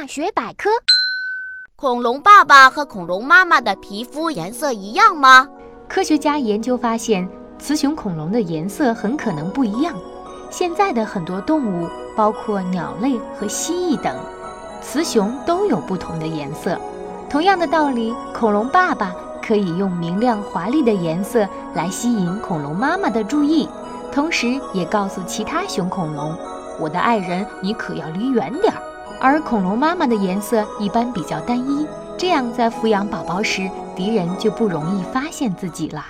大学百科：恐龙爸爸和恐龙妈妈的皮肤颜色一样吗？科学家研究发现，雌雄恐龙的颜色很可能不一样。现在的很多动物，包括鸟类和蜥蜴等，雌雄都有不同的颜色。同样的道理，恐龙爸爸可以用明亮华丽的颜色来吸引恐龙妈妈的注意，同时也告诉其他雄恐龙：“我的爱人，你可要离远点儿。”而恐龙妈妈的颜色一般比较单一，这样在抚养宝宝时，敌人就不容易发现自己了。